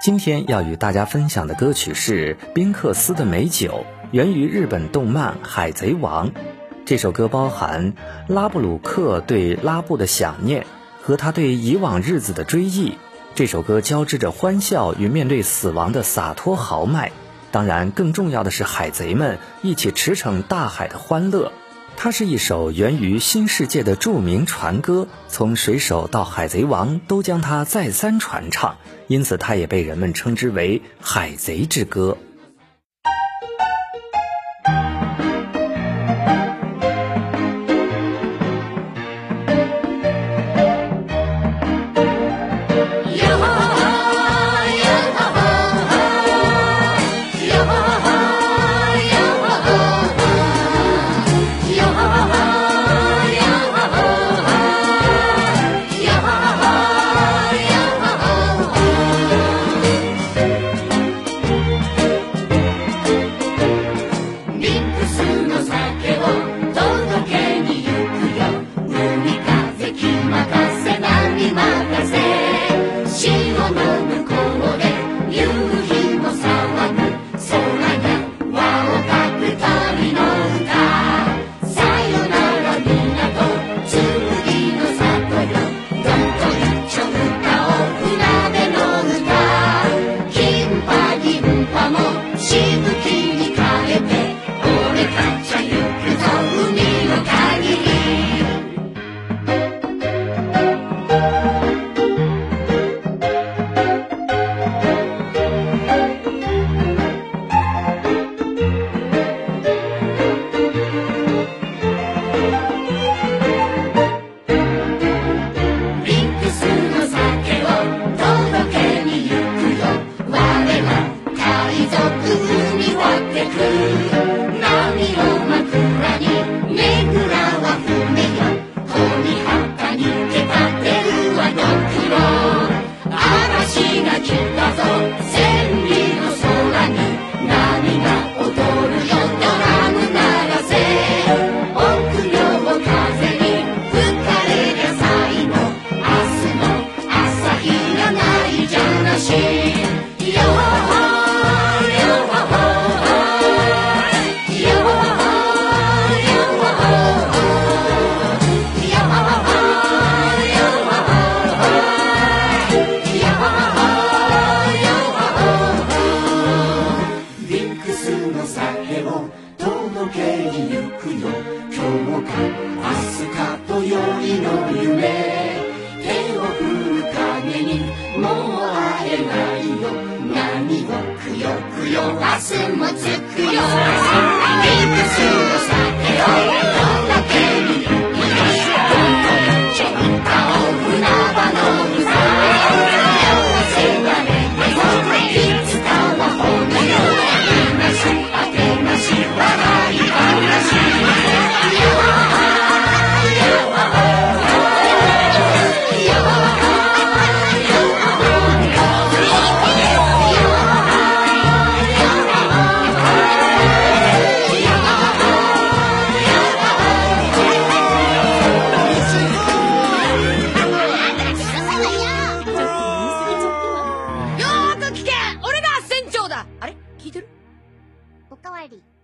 今天要与大家分享的歌曲是宾克斯的《美酒》，源于日本动漫《海贼王》。这首歌包含拉布鲁克对拉布的想念和他对以往日子的追忆。这首歌交织着欢笑与面对死亡的洒脱豪迈。当然，更重要的是海贼们一起驰骋大海的欢乐。它是一首源于新世界的著名船歌，从水手到海贼王都将它再三传唱，因此它也被人们称之为《海贼之歌》。soon as oh の酒を届けに行くよ。今日か明日か今宵の夢。手を振るためにもう会えないよ。何をくよくよ。明日もつくよ。ready.